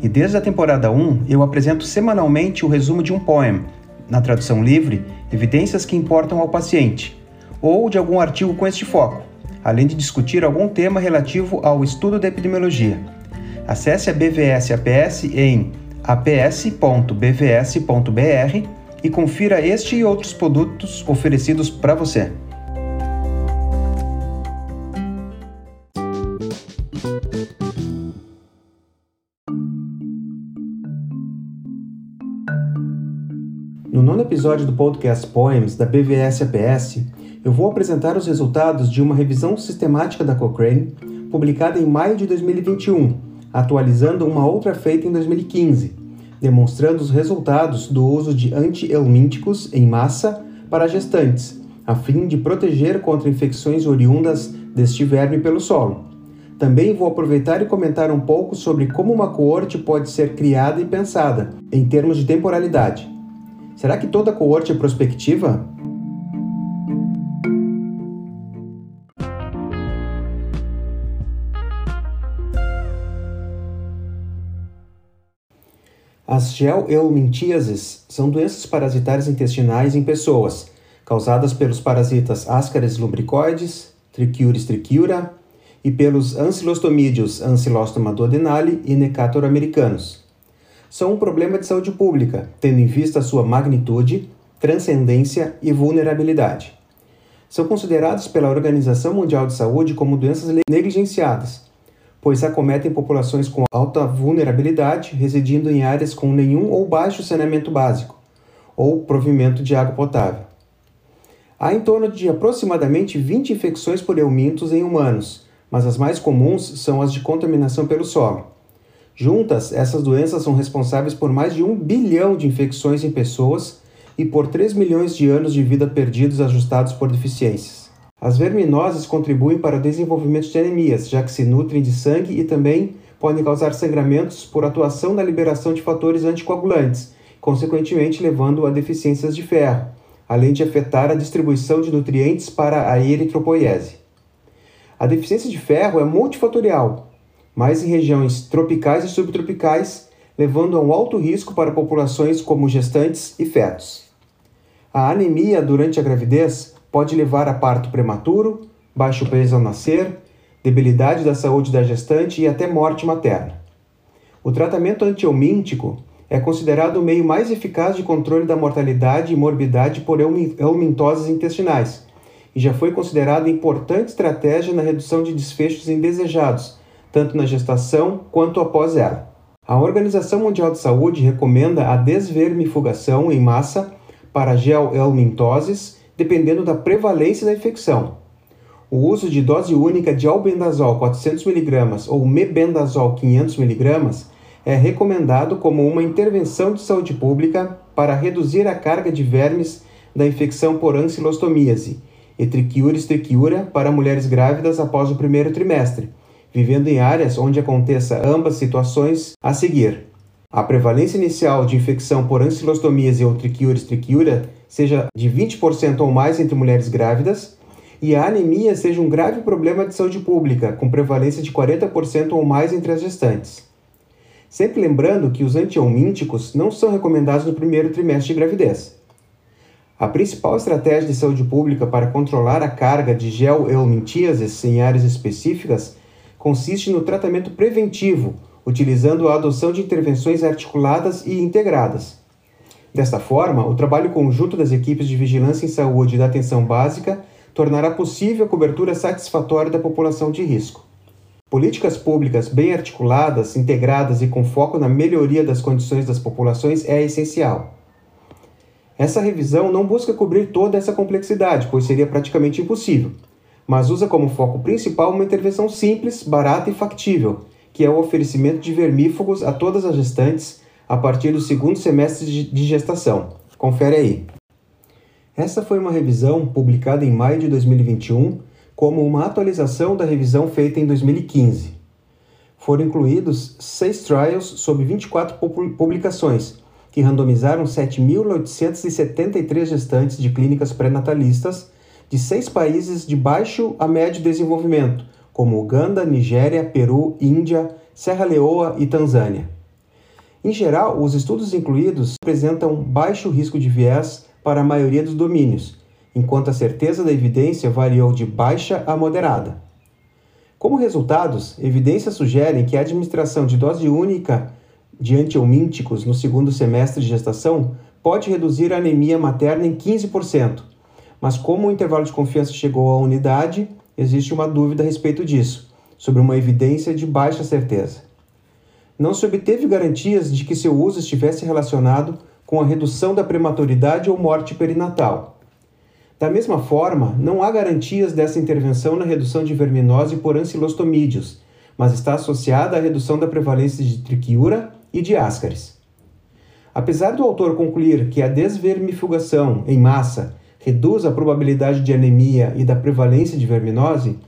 E desde a temporada 1 eu apresento semanalmente o resumo de um poema, na tradução livre, evidências que importam ao paciente, ou de algum artigo com este foco, além de discutir algum tema relativo ao estudo da epidemiologia. Acesse a BVS APS em aps.bvs.br e confira este e outros produtos oferecidos para você. Episódio do podcast Poems da BVS APS, eu vou apresentar os resultados de uma revisão sistemática da Cochrane, publicada em maio de 2021, atualizando uma outra feita em 2015, demonstrando os resultados do uso de antihelmínticos em massa para gestantes, a fim de proteger contra infecções oriundas deste verme pelo solo. Também vou aproveitar e comentar um pouco sobre como uma coorte pode ser criada e pensada, em termos de temporalidade. Será que toda coorte é prospectiva? As gel-eumintíases são doenças parasitárias intestinais em pessoas, causadas pelos parasitas Ascaris lumbricoides, Trichiuris trichiura e pelos ancilostomídeos Ancilostoma duodenale e Necator americanos são um problema de saúde pública, tendo em vista sua magnitude, transcendência e vulnerabilidade. São considerados pela Organização Mundial de Saúde como doenças negligenciadas, pois acometem populações com alta vulnerabilidade, residindo em áreas com nenhum ou baixo saneamento básico, ou provimento de água potável. Há em torno de aproximadamente 20 infecções por eumintos em humanos, mas as mais comuns são as de contaminação pelo solo. Juntas, essas doenças são responsáveis por mais de um bilhão de infecções em pessoas e por 3 milhões de anos de vida perdidos ajustados por deficiências. As verminoses contribuem para o desenvolvimento de anemias, já que se nutrem de sangue e também podem causar sangramentos por atuação na liberação de fatores anticoagulantes, consequentemente levando a deficiências de ferro, além de afetar a distribuição de nutrientes para a eritropoiese. A deficiência de ferro é multifatorial, mais em regiões tropicais e subtropicais, levando a um alto risco para populações como gestantes e fetos. A anemia durante a gravidez pode levar a parto prematuro, baixo peso ao nascer, debilidade da saúde da gestante e até morte materna. O tratamento antihelmíntico é considerado o meio mais eficaz de controle da mortalidade e morbidade por helmintoses intestinais e já foi considerado importante estratégia na redução de desfechos indesejados, tanto na gestação quanto após ela. A Organização Mundial de Saúde recomenda a desvermifugação em massa para gel-helmintoses, dependendo da prevalência da infecção. O uso de dose única de albendazol 400mg ou mebendazol 500mg é recomendado como uma intervenção de saúde pública para reduzir a carga de vermes da infecção por ancilostomíase e trichiuris trichiura para mulheres grávidas após o primeiro trimestre, vivendo em áreas onde aconteça ambas situações a seguir. A prevalência inicial de infecção por ancilostomias e ou trichiura seja de 20% ou mais entre mulheres grávidas e a anemia seja um grave problema de saúde pública, com prevalência de 40% ou mais entre as gestantes. Sempre lembrando que os antihelmínticos não são recomendados no primeiro trimestre de gravidez. A principal estratégia de saúde pública para controlar a carga de gel-helmintíases em áreas específicas consiste no tratamento preventivo, utilizando a adoção de intervenções articuladas e integradas. Desta forma, o trabalho conjunto das equipes de vigilância em saúde e da atenção básica tornará possível a cobertura satisfatória da população de risco. Políticas públicas bem articuladas, integradas e com foco na melhoria das condições das populações é essencial. Essa revisão não busca cobrir toda essa complexidade, pois seria praticamente impossível, mas usa como foco principal uma intervenção simples, barata e factível, que é o oferecimento de vermífugos a todas as gestantes a partir do segundo semestre de gestação. Confere aí. Essa foi uma revisão publicada em maio de 2021 como uma atualização da revisão feita em 2015. Foram incluídos seis trials sobre 24 publicações, que randomizaram 7.873 gestantes de clínicas pré-natalistas de seis países de baixo a médio desenvolvimento, como Uganda, Nigéria, Peru, Índia, Serra Leoa e Tanzânia. Em geral, os estudos incluídos apresentam baixo risco de viés para a maioria dos domínios, enquanto a certeza da evidência variou de baixa a moderada. Como resultados, evidências sugerem que a administração de dose única de antiomínticos no segundo semestre de gestação pode reduzir a anemia materna em 15%, mas como o intervalo de confiança chegou à unidade, existe uma dúvida a respeito disso, sobre uma evidência de baixa certeza não se obteve garantias de que seu uso estivesse relacionado com a redução da prematuridade ou morte perinatal. Da mesma forma, não há garantias dessa intervenção na redução de verminose por ancilostomídeos, mas está associada à redução da prevalência de triquiura e de ascaris. Apesar do autor concluir que a desvermifugação em massa reduz a probabilidade de anemia e da prevalência de verminose,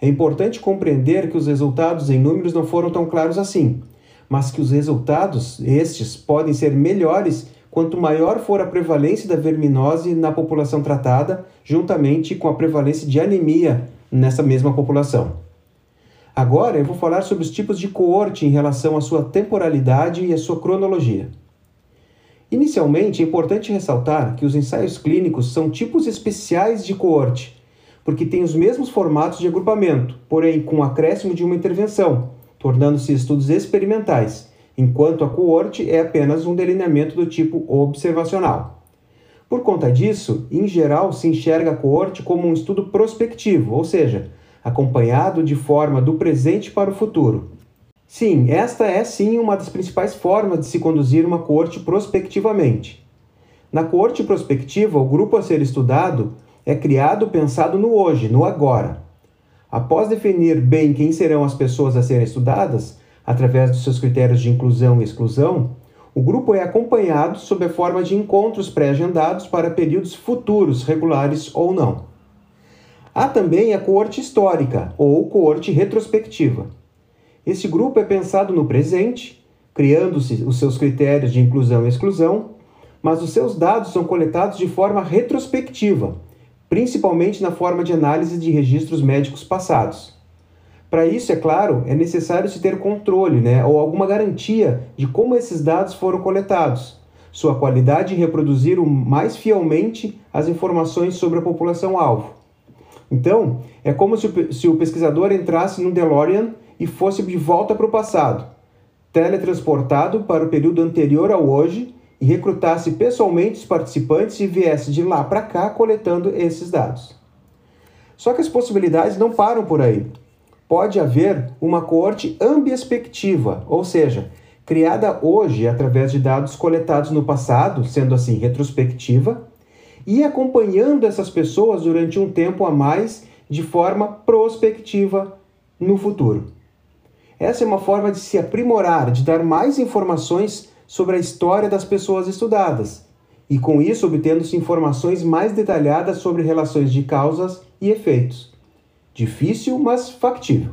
é importante compreender que os resultados em números não foram tão claros assim, mas que os resultados, estes, podem ser melhores quanto maior for a prevalência da verminose na população tratada, juntamente com a prevalência de anemia nessa mesma população. Agora eu vou falar sobre os tipos de coorte em relação à sua temporalidade e à sua cronologia. Inicialmente, é importante ressaltar que os ensaios clínicos são tipos especiais de coorte, porque têm os mesmos formatos de agrupamento, porém com acréscimo de uma intervenção, tornando-se estudos experimentais, enquanto a coorte é apenas um delineamento do tipo observacional. Por conta disso, em geral, se enxerga a coorte como um estudo prospectivo, ou seja, acompanhado de forma do presente para o futuro. Sim, esta é sim uma das principais formas de se conduzir uma coorte prospectivamente. Na coorte prospectiva, o grupo a ser estudado é criado pensado no hoje, no agora. Após definir bem quem serão as pessoas a serem estudadas, através dos seus critérios de inclusão e exclusão, o grupo é acompanhado sob a forma de encontros pré-agendados para períodos futuros, regulares ou não. Há também a coorte histórica ou coorte retrospectiva. Esse grupo é pensado no presente, criando-se os seus critérios de inclusão e exclusão, mas os seus dados são coletados de forma retrospectiva, principalmente na forma de análise de registros médicos passados. Para isso, é claro, é necessário se ter controle né, ou alguma garantia de como esses dados foram coletados, sua qualidade e reproduzir o mais fielmente as informações sobre a população-alvo. Então, é como se o, se o pesquisador entrasse num DeLorean e fosse de volta para o passado, teletransportado para o período anterior ao hoje e recrutasse pessoalmente os participantes e viesse de lá para cá coletando esses dados. Só que as possibilidades não param por aí. Pode haver uma coorte ambiespectiva, ou seja, criada hoje através de dados coletados no passado, sendo assim retrospectiva, e acompanhando essas pessoas durante um tempo a mais de forma prospectiva no futuro. Essa é uma forma de se aprimorar, de dar mais informações sobre a história das pessoas estudadas, e com isso obtendo-se informações mais detalhadas sobre relações de causas e efeitos. Difícil, mas factível.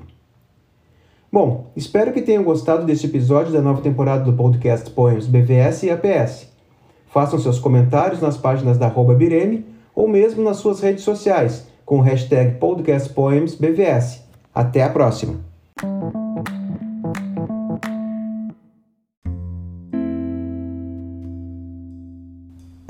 Bom, espero que tenham gostado desse episódio da nova temporada do podcast Poems BVS e APS. Façam seus comentários nas páginas da arroba Bireme ou mesmo nas suas redes sociais com o hashtag podcastpoemsbvs. Até a próxima!